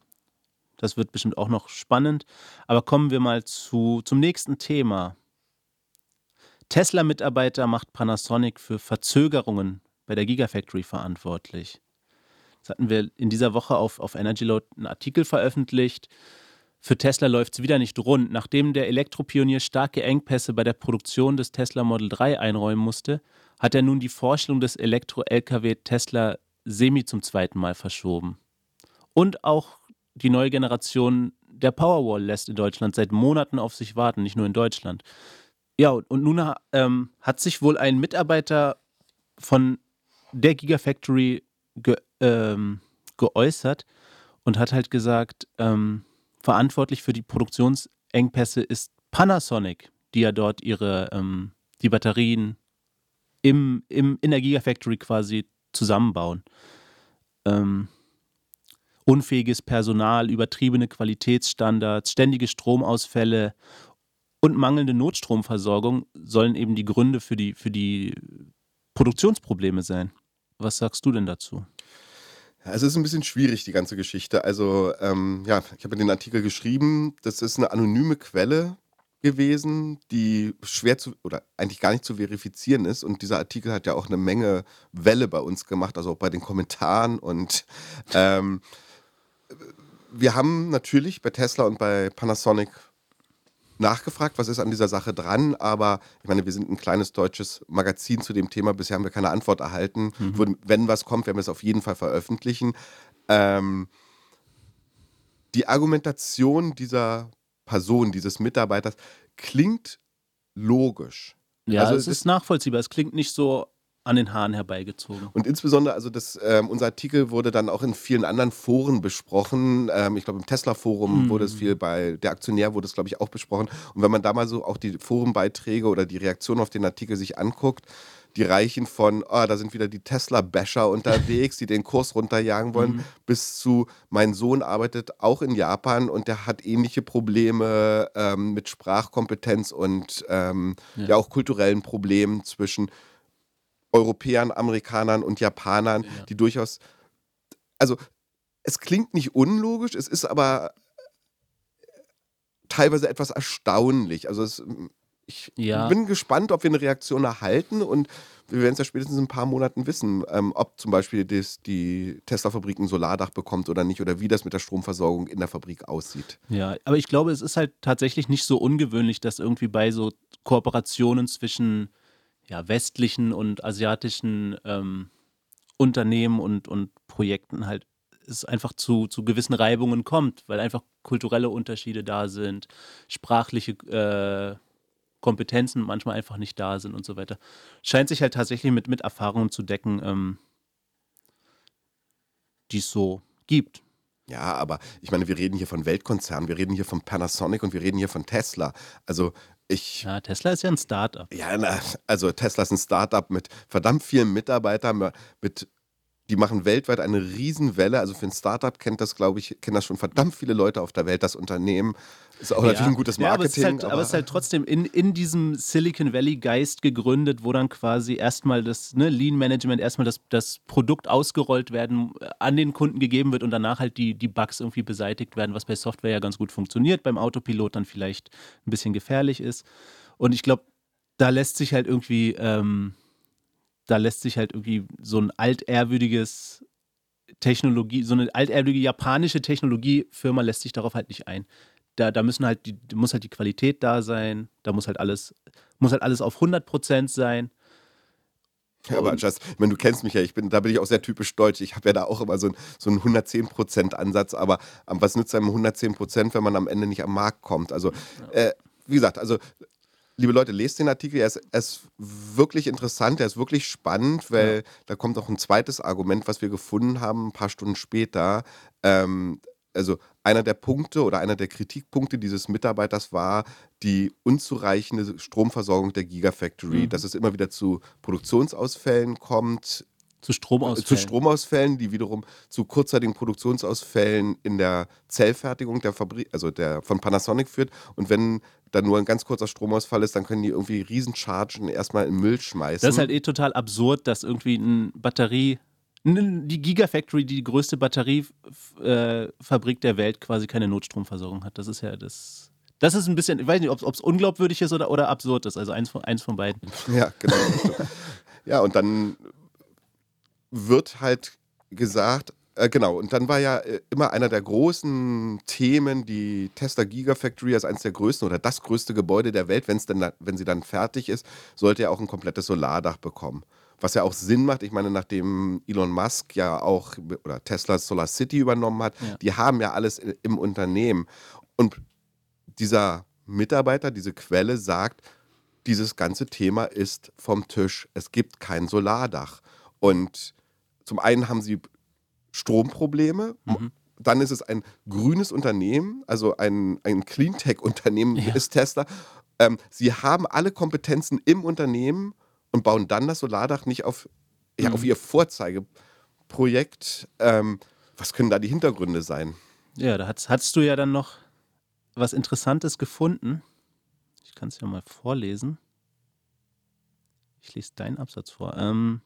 das wird bestimmt auch noch spannend. Aber kommen wir mal zu, zum nächsten Thema. Tesla-Mitarbeiter macht Panasonic für Verzögerungen bei der Gigafactory verantwortlich. Das hatten wir in dieser Woche auf, auf Energy Load einen Artikel veröffentlicht. für Tesla läuft es wieder nicht rund. Nachdem der Elektropionier starke Engpässe bei der Produktion des Tesla Model 3 einräumen musste, hat er nun die Vorstellung des Elektro-Lkw Tesla Semi zum zweiten Mal verschoben. Und auch die neue Generation der Powerwall lässt in Deutschland seit Monaten auf sich warten, nicht nur in Deutschland. Ja, und nun ähm, hat sich wohl ein Mitarbeiter von der Gigafactory ge, ähm, geäußert und hat halt gesagt, ähm, verantwortlich für die Produktionsengpässe ist Panasonic, die ja dort ihre ähm, die Batterien im, im, in der Gigafactory quasi zusammenbauen. Ähm, unfähiges Personal, übertriebene Qualitätsstandards, ständige Stromausfälle und mangelnde Notstromversorgung sollen eben die Gründe für die, für die Produktionsprobleme sein. Was sagst du denn dazu?
es ist ein bisschen schwierig, die ganze Geschichte. Also, ähm, ja, ich habe den Artikel geschrieben. Das ist eine anonyme Quelle gewesen, die schwer zu oder eigentlich gar nicht zu verifizieren ist. Und dieser Artikel hat ja auch eine Menge Welle bei uns gemacht, also auch bei den Kommentaren. Und ähm, wir haben natürlich bei Tesla und bei Panasonic nachgefragt, was ist an dieser Sache dran, aber ich meine, wir sind ein kleines deutsches Magazin zu dem Thema, bisher haben wir keine Antwort erhalten. Mhm. Wenn was kommt, werden wir es auf jeden Fall veröffentlichen. Ähm, die Argumentation dieser Person, dieses Mitarbeiters, klingt logisch.
Ja, also es ist nachvollziehbar. Es klingt nicht so an den Haaren herbeigezogen.
Und insbesondere, also das, ähm, unser Artikel wurde dann auch in vielen anderen Foren besprochen. Ähm, ich glaube, im Tesla-Forum mhm. wurde es viel, bei der Aktionär wurde es, glaube ich, auch besprochen. Und wenn man da mal so auch die Forenbeiträge oder die Reaktion auf den Artikel sich anguckt, die reichen von, oh, da sind wieder die Tesla-Basher unterwegs, die den Kurs runterjagen wollen, mhm. bis zu, mein Sohn arbeitet auch in Japan und der hat ähnliche Probleme ähm, mit Sprachkompetenz und ähm, ja. ja. auch kulturellen Problemen zwischen Europäern, Amerikanern und Japanern, ja. die durchaus, also es klingt nicht unlogisch, es ist aber teilweise etwas erstaunlich. Also es, ich ja. bin gespannt, ob wir eine Reaktion erhalten und wir werden es ja spätestens in ein paar Monaten wissen, ähm, ob zum Beispiel das, die Tesla-Fabrik ein Solardach bekommt oder nicht oder wie das mit der Stromversorgung in der Fabrik aussieht.
Ja, aber ich glaube, es ist halt tatsächlich nicht so ungewöhnlich, dass irgendwie bei so Kooperationen zwischen ja, westlichen und asiatischen ähm, Unternehmen und, und Projekten halt es einfach zu, zu gewissen Reibungen kommt, weil einfach kulturelle Unterschiede da sind, sprachliche äh, Kompetenzen manchmal einfach nicht da sind und so weiter. Scheint sich halt tatsächlich mit, mit Erfahrungen zu decken, ähm, die es so gibt.
Ja, aber ich meine, wir reden hier von Weltkonzernen, wir reden hier von Panasonic und wir reden hier von Tesla. Also ich.
Ja, Tesla ist ja ein Startup.
Ja, na, also Tesla ist ein Startup mit verdammt vielen Mitarbeitern, mit die machen weltweit eine Riesenwelle. Also für ein Startup kennt das, glaube ich, kennen das schon verdammt viele Leute auf der Welt, das Unternehmen. Ist auch ja. natürlich ein gutes Marketing. Ja, aber, es
ist halt, aber, aber es ist halt trotzdem in, in diesem Silicon Valley Geist gegründet, wo dann quasi erstmal das ne, Lean Management, erstmal das, das Produkt ausgerollt werden, äh, an den Kunden gegeben wird und danach halt die, die Bugs irgendwie beseitigt werden, was bei Software ja ganz gut funktioniert, beim Autopilot dann vielleicht ein bisschen gefährlich ist. Und ich glaube, da lässt sich halt irgendwie. Ähm, da lässt sich halt irgendwie so ein altehrwürdiges Technologie, so eine altehrwürdige japanische Technologiefirma lässt sich darauf halt nicht ein. Da, da müssen halt die, muss halt die Qualität da sein, da muss halt alles, muss halt alles auf 100% sein.
Ja, aber just, ich meine, du kennst mich ja, ich bin, da bin ich auch sehr typisch deutsch. Ich habe ja da auch immer so, ein, so einen 110%-Ansatz, aber was nützt einem 110%, wenn man am Ende nicht am Markt kommt? Also, äh, wie gesagt, also liebe Leute, lest den Artikel. Er ist, er ist, wirklich interessant, er ist wirklich spannend, weil ja. da kommt auch ein zweites Argument, was wir gefunden haben, ein paar Stunden später. Ähm, also einer der Punkte oder einer der Kritikpunkte dieses Mitarbeiters war die unzureichende Stromversorgung der Gigafactory, mhm. dass es immer wieder zu Produktionsausfällen kommt,
zu Stromausfällen.
Zu Stromausfällen, die wiederum zu kurzzeitigen Produktionsausfällen in der Zellfertigung der Fabrik, also der von Panasonic führt. Und wenn dann nur ein ganz kurzer Stromausfall ist, dann können die irgendwie Riesenchargen erstmal in Müll schmeißen.
Das ist halt eh total absurd, dass irgendwie eine Batterie, die Gigafactory, die größte Batteriefabrik der Welt, quasi keine Notstromversorgung hat. Das ist ja das. Das ist ein bisschen, ich weiß nicht, ob es unglaubwürdig ist oder, oder absurd ist. Also eins von, eins von beiden.
Ja, genau. [LAUGHS] ja, und dann wird halt gesagt, äh, genau, und dann war ja äh, immer einer der großen Themen die Tesla Gigafactory als eines der größten oder das größte Gebäude der Welt, wenn's denn, wenn sie dann fertig ist, sollte ja auch ein komplettes Solardach bekommen. Was ja auch Sinn macht. Ich meine, nachdem Elon Musk ja auch oder Tesla Solar City übernommen hat,
Ja.
die haben ja alles im Unternehmen. Und dieser Mitarbeiter, diese Quelle sagt, dieses ganze Thema ist vom Tisch. Es gibt kein Solardach. Und zum einen haben sie Stromprobleme.
Mhm.
Dann ist es ein grünes Unternehmen, also ein, ein Cleantech-Unternehmen
Ja.
ist Tesla. Ähm, sie haben alle Kompetenzen im Unternehmen und bauen dann das Solardach nicht auf, ja,
Mhm.
auf ihr Vorzeigeprojekt. Ähm, was können da die Hintergründe sein?
Ja, da hast, hast du ja dann noch was Interessantes gefunden. Ich kann es ja mal vorlesen. Ich lese deinen Absatz vor. Ähm,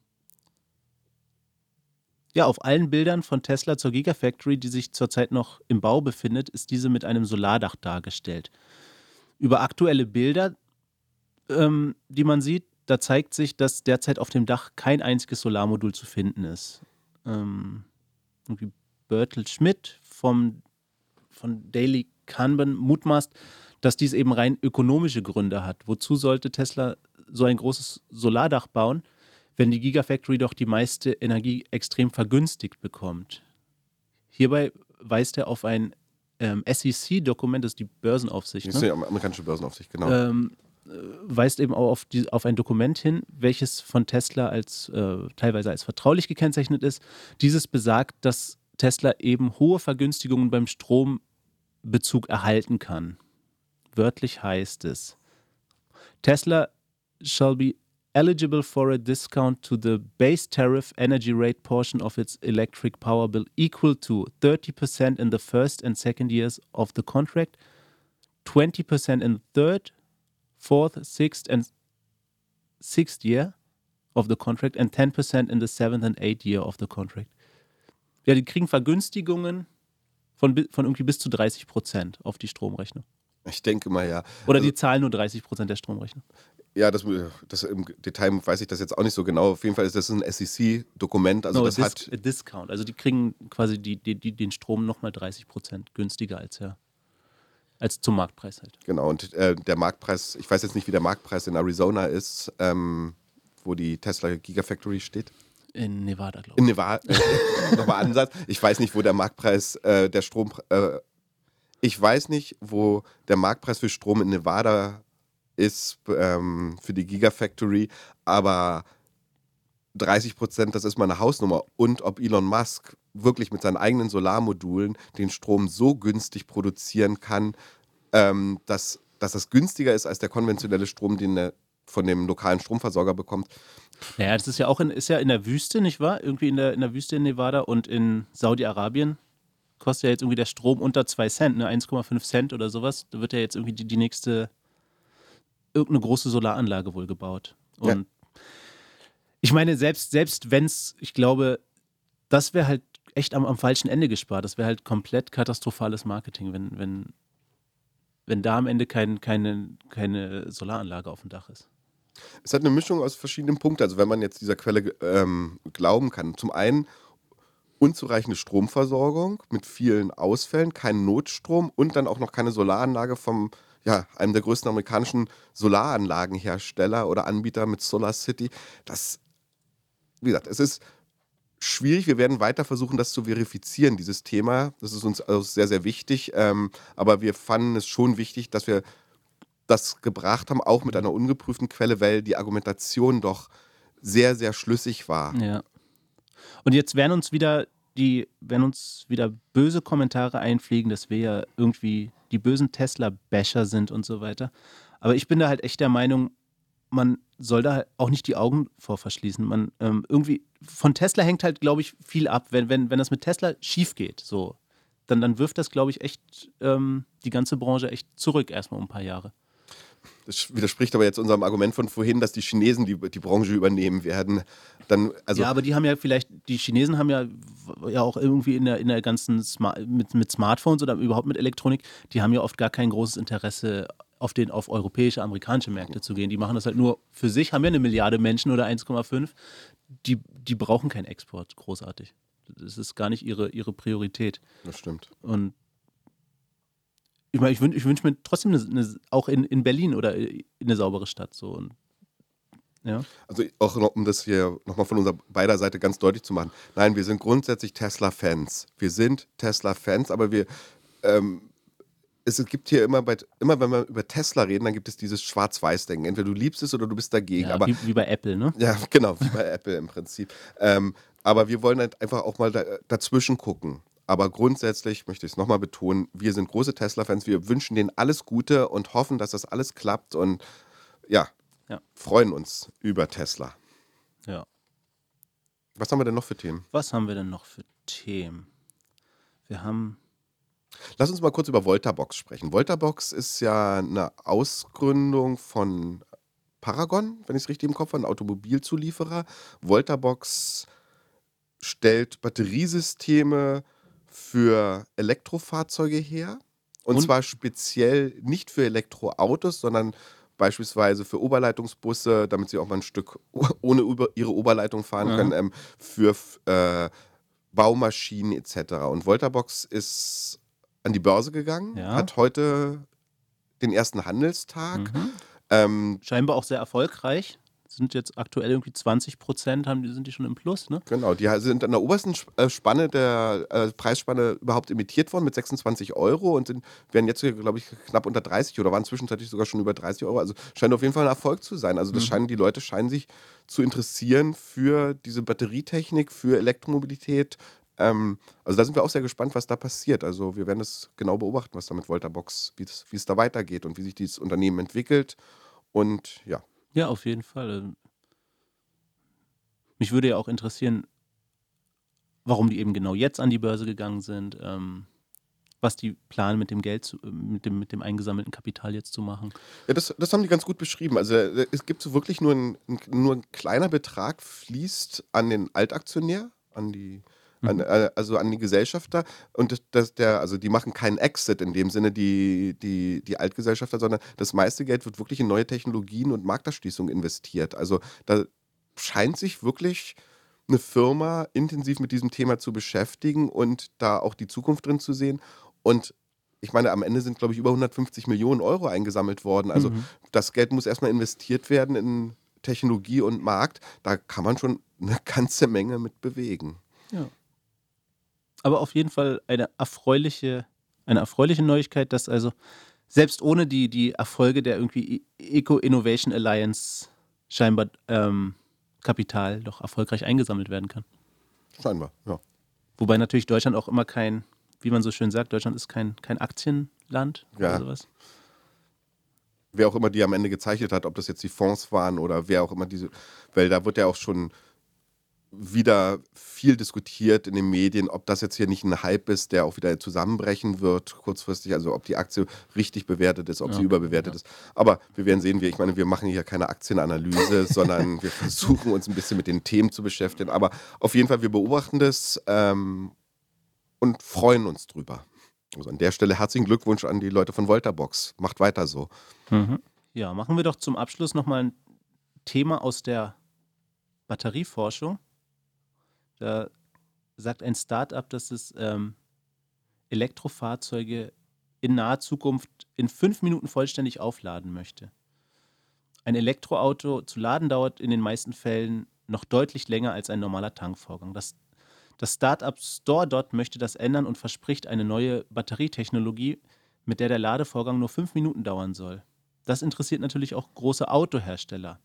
ja, auf allen Bildern von Tesla zur Gigafactory, die sich zurzeit noch im Bau befindet, ist diese mit einem Solardach dargestellt. Über aktuelle Bilder, ähm, die man sieht, da zeigt sich, dass derzeit auf dem Dach kein einziges Solarmodul zu finden ist. Ähm, irgendwie Bertel Schmidt vom, von Daily Kanban mutmaßt, dass dies eben rein ökonomische Gründe hat. Wozu sollte Tesla so ein großes Solardach bauen, wenn die Gigafactory doch die meiste Energie extrem vergünstigt bekommt? Hierbei weist er auf ein ähm, SEC-Dokument, das ist die Börsenaufsicht.
Das
Ne?
ist die amerikanische Börsenaufsicht, genau.
ähm, äh, weist eben auch auf, die, auf ein Dokument hin, welches von Tesla als äh, teilweise als vertraulich gekennzeichnet ist. Dieses besagt, dass Tesla eben hohe Vergünstigungen beim Strombezug erhalten kann. Wörtlich heißt es: Tesla shall be eligible for a discount to the base tariff energy rate portion of its electric power bill equal to 30% in the first and second years of the contract, 20% in the third, fourth, sixth, and sixth year of the contract and 10% in the seventh and eighth year of the contract. Ja, die kriegen Vergünstigungen von, von irgendwie bis zu 30 Prozent auf die Stromrechnung.
Ich denke mal, ja.
Oder
Also-
die zahlen nur 30 Prozent der Stromrechnung.
Ja, das, das im Detail weiß ich das jetzt auch nicht so genau. Auf jeden Fall ist das ein SEC-Dokument. Also
no,
das hat
Discount. Also die kriegen quasi die, die, die, den Strom nochmal 30 Prozent günstiger als, ja, als zum Marktpreis halt.
genau und äh, der Marktpreis. Ich weiß jetzt nicht, wie der Marktpreis in Arizona ist, ähm, wo die Tesla Gigafactory steht.
In Nevada, glaube
In
ich.
Nevada. [LAUGHS] Äh, Nochmal Ansatz. Ich weiß nicht, wo der Marktpreis äh, der Strom. Äh, ich weiß nicht, wo der Marktpreis für Strom in Nevada ist ähm, für die Gigafactory, aber 30 Prozent, das ist mal eine Hausnummer. Und ob Elon Musk wirklich mit seinen eigenen Solarmodulen den Strom so günstig produzieren kann, ähm, dass, dass das günstiger ist als der konventionelle Strom, den er von dem lokalen Stromversorger bekommt.
Naja, das ist ja auch in, ist ja in der Wüste, nicht wahr? Irgendwie in der, in der Wüste in Nevada und in Saudi-Arabien kostet ja jetzt irgendwie der Strom unter 2 Cent, ne? 1,5 Cent oder sowas. Da wird ja jetzt irgendwie die, die nächste, irgendeine große Solaranlage wohl gebaut.
Ja.
Und ich meine, selbst, selbst wenn es, ich glaube, das wäre halt echt am, am falschen Ende gespart. Das wäre halt komplett katastrophales Marketing, wenn, wenn, wenn da am Ende kein, keine, keine Solaranlage auf dem Dach ist.
Es hat eine Mischung aus verschiedenen Punkten. Also wenn man jetzt dieser Quelle ähm, glauben kann. Zum einen unzureichende Stromversorgung mit vielen Ausfällen, kein Notstrom und dann auch noch keine Solaranlage vom ja, einem der größten amerikanischen Solaranlagenhersteller oder Anbieter mit Solar City. Das, wie gesagt, es ist schwierig. Wir werden weiter versuchen, das zu verifizieren, dieses Thema. Das ist uns also sehr, sehr wichtig. Ähm, aber wir fanden es schon wichtig, dass wir das gebracht haben, auch mit einer ungeprüften Quelle, weil die Argumentation doch sehr, sehr schlüssig war.
Ja. Und jetzt werden uns wieder die, werden uns wieder böse Kommentare einfliegen, dass wir ja irgendwie die bösen Tesla-Basher sind und so weiter. Aber ich bin da halt echt der Meinung, man soll da auch nicht die Augen vor verschließen. Man ähm, irgendwie, von Tesla hängt halt, glaube ich, viel ab. Wenn, wenn, wenn das mit Tesla schief geht, so, dann, dann wirft das, glaube ich, echt ähm, die ganze Branche echt zurück, erstmal um ein paar Jahre.
Das widerspricht aber jetzt unserem Argument von vorhin, dass die Chinesen die, die Branche übernehmen werden. Dann, also,
ja, aber die haben ja vielleicht, die Chinesen haben ja, ja auch irgendwie in der, in der ganzen Sma mit, mit Smartphones oder überhaupt mit Elektronik, die haben ja oft gar kein großes Interesse, auf, den, auf europäische, amerikanische Märkte zu gehen. Die machen das halt nur für sich, haben ja eine Milliarde Menschen oder 1,5. Die, die brauchen keinen Export, großartig. Das ist gar nicht ihre, ihre Priorität.
Das stimmt.
Und ich meine, ich, wün, ich wünsche mir trotzdem eine, eine, auch in, in Berlin oder in eine saubere Stadt so. Und, ja.
Also auch noch, um das hier nochmal von unserer beider Seite ganz deutlich zu machen. Nein, wir sind grundsätzlich Tesla-Fans. Wir sind Tesla-Fans, aber wir ähm, es gibt hier immer, bei, immer wenn wir über Tesla reden, dann gibt es dieses Schwarz-Weiß-Denken. Entweder du liebst es oder du bist dagegen.
Ja,
aber,
wie, wie, bei Apple, ne?
Ja, [LAUGHS] genau, wie bei Apple im Prinzip. Ähm, aber wir wollen halt einfach auch mal da, dazwischen gucken. Aber grundsätzlich möchte ich es nochmal betonen, wir sind große Tesla-Fans, wir wünschen denen alles Gute und hoffen, dass das alles klappt und ja,
ja,
freuen uns über Tesla.
Ja.
Was haben wir denn noch für Themen?
Was haben wir denn noch für Themen? Wir haben
Lass uns mal kurz über Voltabox sprechen. Voltabox ist ja eine Ausgründung von Paragon, wenn ich es richtig im Kopf habe, ein Automobilzulieferer. Voltabox stellt Batteriesysteme für Elektrofahrzeuge her. Und,
Und?
zwar speziell nicht für Elektroautos, sondern beispielsweise für Oberleitungsbusse, damit sie auch mal ein Stück ohne über ihre Oberleitung fahren
Aha.
können, ähm, für äh, Baumaschinen etc. Und Voltabox ist an die Börse gegangen,
Ja.
hat heute den ersten Handelstag.
mhm.
Ähm,
scheinbar auch sehr erfolgreich. Sind jetzt aktuell irgendwie 20 Prozent, haben die, sind die schon im Plus, ne?
Genau, die sind an der obersten äh, Spanne der äh, Preisspanne überhaupt imitiert worden mit 26 Euro und sind, werden jetzt, glaube ich, knapp unter 30 oder waren zwischenzeitlich sogar schon über 30 Euro. Also scheint auf jeden Fall ein Erfolg zu sein. Also das
Mhm.
scheinen, die Leute scheinen sich zu interessieren für diese Batterietechnik, für Elektromobilität. Ähm, also da sind wir auch sehr gespannt, was da passiert. Also wir werden es genau beobachten, was da mit Voltabox, wie es- wie es da weitergeht und wie sich dieses Unternehmen entwickelt. Und ja,
Ja, auf jeden Fall. Ähm, Mich würde ja auch interessieren, warum die eben genau jetzt an die Börse gegangen sind, ähm, was die planen mit dem Geld, zu, äh, mit, dem, mit dem eingesammelten Kapital jetzt zu machen.
Ja, das, das haben die ganz gut beschrieben. Also äh, es gibt so wirklich nur ein, nur ein kleiner Betrag fließt an den Altaktionär, an die, an, äh, also an die Gesellschafter. Und das, das, der, also die machen keinen Exit in dem Sinne, die, die, die Altgesellschafter, sondern das meiste Geld wird wirklich in neue Technologien und Markterschließung investiert. Also da scheint sich wirklich eine Firma intensiv mit diesem Thema zu beschäftigen und da auch die Zukunft drin zu sehen. Und ich meine, am Ende sind, glaube ich, über 150 Millionen Euro eingesammelt worden. Also
Mhm.
das Geld muss erstmal investiert werden in Technologie und Markt. Da kann man schon eine ganze Menge mit bewegen.
Ja. Aber auf jeden Fall eine erfreuliche, eine erfreuliche Neuigkeit, dass also selbst ohne die, die Erfolge der irgendwie Eco Innovation Alliance scheinbar ähm, Kapital doch erfolgreich eingesammelt werden kann.
Scheinbar, ja.
Wobei natürlich Deutschland auch immer kein, wie man so schön sagt, Deutschland ist kein, kein Aktienland
Ja.
oder sowas.
Wer auch immer die am Ende gezeichnet hat, ob das jetzt die Fonds waren oder wer auch immer diese, weil da wird ja auch schon wieder viel diskutiert in den Medien, ob das jetzt hier nicht ein Hype ist, der auch wieder zusammenbrechen wird kurzfristig, also ob die Aktie richtig bewertet ist, ob sie
Ja,
überbewertet ist. Aber wir werden sehen, wir, ich meine, wir machen hier keine Aktienanalyse, [LAUGHS] sondern wir versuchen uns ein bisschen mit den Themen zu beschäftigen. Aber auf jeden Fall, wir beobachten das ähm, und freuen uns drüber. Also an der Stelle herzlichen Glückwunsch an die Leute von Voltabox. Macht weiter so.
Ja, machen wir doch zum Abschluss nochmal ein Thema aus der Batterieforschung. Da sagt ein Start-up, dass es ähm, Elektrofahrzeuge in naher Zukunft in fünf Minuten vollständig aufladen möchte. Ein Elektroauto zu laden dauert in den meisten Fällen noch deutlich länger als ein normaler Tankvorgang. Das, das Start-up StoreDot möchte das ändern und verspricht eine neue Batterietechnologie, mit der der Ladevorgang nur fünf Minuten dauern soll. Das interessiert natürlich auch große Autohersteller.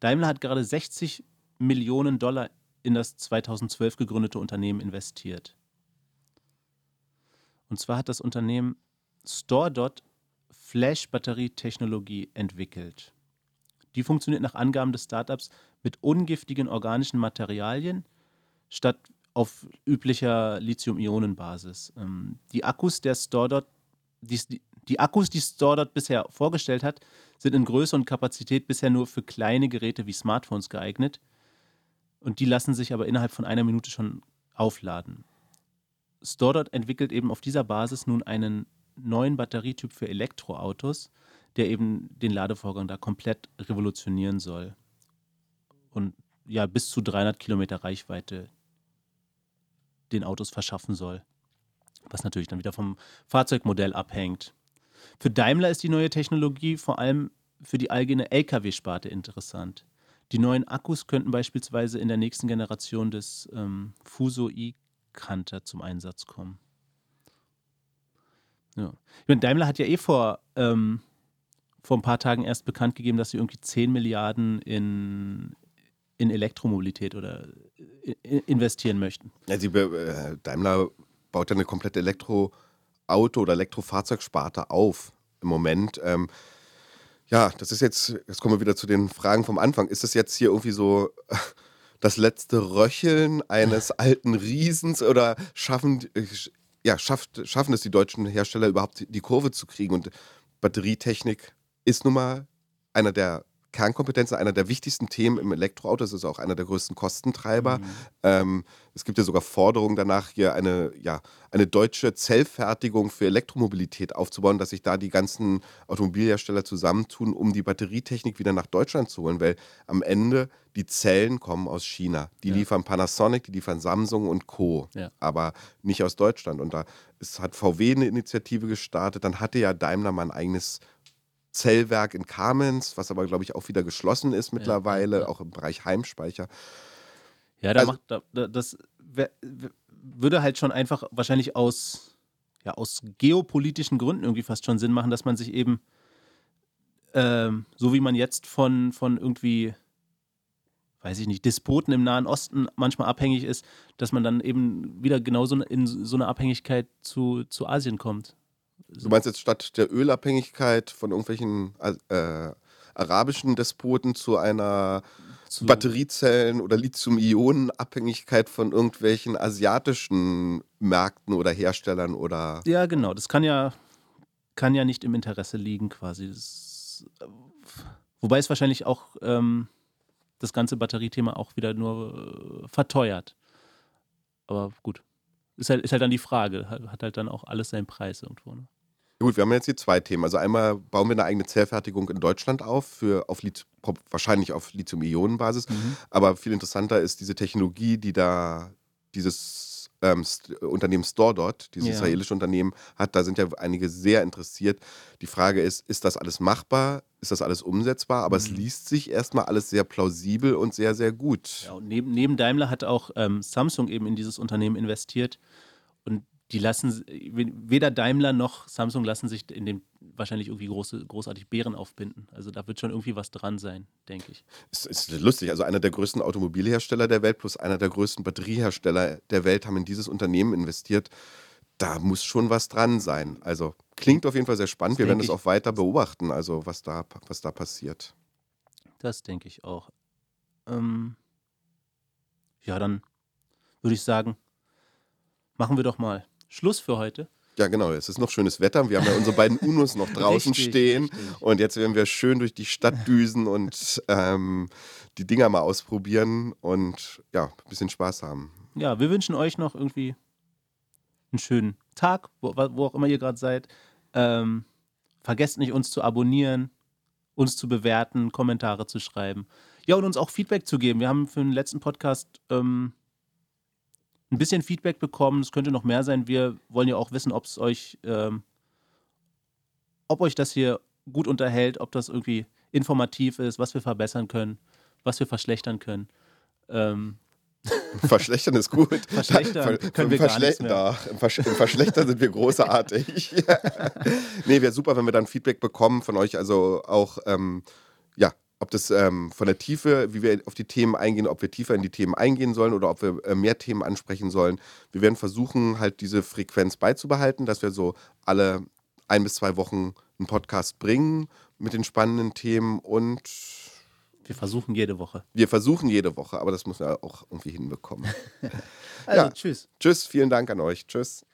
Daimler hat gerade 60 Millionen Dollar in das 2012 gegründete Unternehmen investiert. Und zwar hat das Unternehmen StoreDot Flash-Batterietechnologie entwickelt. Die funktioniert nach Angaben des Startups mit ungiftigen organischen Materialien statt auf üblicher Lithium-Ionen-Basis. Ähm, die Akkus der StoreDot, die, die Akkus, die StoreDot bisher vorgestellt hat, sind in Größe und Kapazität bisher nur für kleine Geräte wie Smartphones geeignet. Und die lassen sich aber innerhalb von einer Minute schon aufladen. StoreDot entwickelt eben auf dieser Basis nun einen neuen Batterietyp für Elektroautos, der eben den Ladevorgang da komplett revolutionieren soll. Und ja, bis zu 300 Kilometer Reichweite den Autos verschaffen soll. Was natürlich dann wieder vom Fahrzeugmodell abhängt. Für Daimler ist die neue Technologie vor allem für die eigene Lkw-Sparte interessant. Die neuen Akkus könnten beispielsweise in der nächsten Generation des ähm, Fuso e-Canter zum Einsatz kommen. Ja. Ich meine, Daimler hat ja eh vor, ähm, vor ein paar Tagen erst bekannt gegeben, dass sie irgendwie 10 Milliarden in, in Elektromobilität oder äh, investieren möchten.
Ja, sie, äh, Daimler baut ja eine komplette Elektroauto- oder Elektrofahrzeugsparte auf im Moment. Ähm, ja, das ist jetzt, jetzt kommen wir wieder zu den Fragen vom Anfang. Ist das jetzt hier irgendwie so [LAUGHS] das letzte Röcheln eines [LAUGHS] alten Riesens oder schaffen, ja, schafft, schaffen es die deutschen Hersteller überhaupt die Kurve zu kriegen? Und Batterietechnik ist nun mal einer der Kernkompetenzen, einer der wichtigsten Themen im Elektroauto. Es ist auch einer der größten Kostentreiber. Mhm. Ähm, es gibt ja sogar Forderungen danach, hier eine, ja, eine deutsche Zellfertigung für Elektromobilität aufzubauen, dass sich da die ganzen Automobilhersteller zusammentun, um die Batterietechnik wieder nach Deutschland zu holen, weil am Ende die Zellen kommen aus China. Die ja. liefern Panasonic, die liefern Samsung und Co., ja. aber nicht aus Deutschland. Und da ist, hat VW eine Initiative gestartet, dann hatte ja Daimler mal ein eigenes Zellwerk in Kamenz, was aber, glaube ich, auch wieder geschlossen ist mittlerweile, ja, auch im Bereich Heimspeicher.
Ja, da also, macht, da, das würde halt schon einfach wahrscheinlich aus, ja, aus geopolitischen Gründen irgendwie fast schon Sinn machen, dass man sich eben, ähm, so wie man jetzt von, von irgendwie, weiß ich nicht, Despoten im Nahen Osten manchmal abhängig ist, dass man dann eben wieder genauso in so eine Abhängigkeit zu, zu Asien kommt.
Du meinst jetzt statt der Ölabhängigkeit von irgendwelchen äh, arabischen Despoten zu einer zu Batteriezellen- oder Lithium-Ionen-Abhängigkeit von irgendwelchen asiatischen Märkten oder Herstellern oder.
Ja, genau. Das kann ja, kann ja nicht im Interesse liegen, quasi. Das, wobei es wahrscheinlich auch ähm, das ganze Batteriethema auch wieder nur äh, verteuert. Aber gut. Ist halt, ist halt dann die Frage. Hat halt dann auch alles seinen Preis irgendwo. Ne?
Gut, wir haben jetzt hier zwei Themen. Also einmal bauen wir eine eigene Zellfertigung in Deutschland auf, für, auf wahrscheinlich auf Lithium-Ionen-Basis. Mhm. Aber viel interessanter ist diese Technologie, die da dieses ähm, Unternehmen StoreDot, dieses ja. israelische Unternehmen, hat. Da sind ja einige sehr interessiert. Die Frage ist, ist das alles machbar? Ist das alles umsetzbar? Aber mhm. es liest sich erstmal alles sehr plausibel und sehr, sehr gut.
Ja, und neben, neben Daimler hat auch ähm, Samsung eben in dieses Unternehmen investiert. Die lassen, weder Daimler noch Samsung lassen sich in dem wahrscheinlich irgendwie große, großartig Bären aufbinden. Also da wird schon irgendwie was dran sein, denke ich.
Es ist lustig, also einer der größten Automobilhersteller der Welt plus einer der größten Batteriehersteller der Welt haben in dieses Unternehmen investiert. Da muss schon was dran sein. Also klingt auf jeden Fall sehr spannend. Das Wir werden es auch weiter beobachten, also was da, was da passiert.
Das denke ich auch. Ähm ja, dann würde ich sagen, machen wir doch mal Schluss für heute.
Ja, genau. Es ist noch schönes Wetter. Wir haben ja unsere beiden Unos noch [LAUGHS] draußen richtig, stehen. Richtig. Und jetzt werden wir schön durch die Stadt düsen und ähm, die Dinger mal ausprobieren und ja, ein bisschen Spaß haben.
Ja, wir wünschen euch noch irgendwie einen schönen Tag, wo, wo auch immer ihr gerade seid. Ähm, vergesst nicht, uns zu abonnieren, uns zu bewerten, Kommentare zu schreiben. Ja, und uns auch Feedback zu geben. Wir haben für den letzten Podcast ähm, ein bisschen Feedback bekommen. Es könnte noch mehr sein. Wir wollen ja auch wissen, ob es euch, ähm, ob euch das hier gut unterhält, ob das irgendwie informativ ist, was wir verbessern können, was wir verschlechtern können. Ähm. [LAUGHS]
Verschlechtern ist gut.
Verschlechtern Ver können wir gar nicht mehr.
Im, Versch Im Verschlechtern sind wir großartig. [LAUGHS] nee, wäre super, wenn wir dann Feedback bekommen von euch. Also auch, ähm, ob das ähm, von der Tiefe, wie wir auf die Themen eingehen, ob wir tiefer in die Themen eingehen sollen oder ob wir äh, mehr Themen ansprechen sollen. Wir werden versuchen, halt diese Frequenz beizubehalten, dass wir so alle ein bis zwei Wochen einen Podcast bringen mit den spannenden Themen und
wir versuchen jede Woche.
Wir versuchen jede Woche, aber das müssen wir auch irgendwie hinbekommen. [LAUGHS] [LAUGHS]
also, ja. tschüss.
Tschüss, vielen Dank an euch. Tschüss.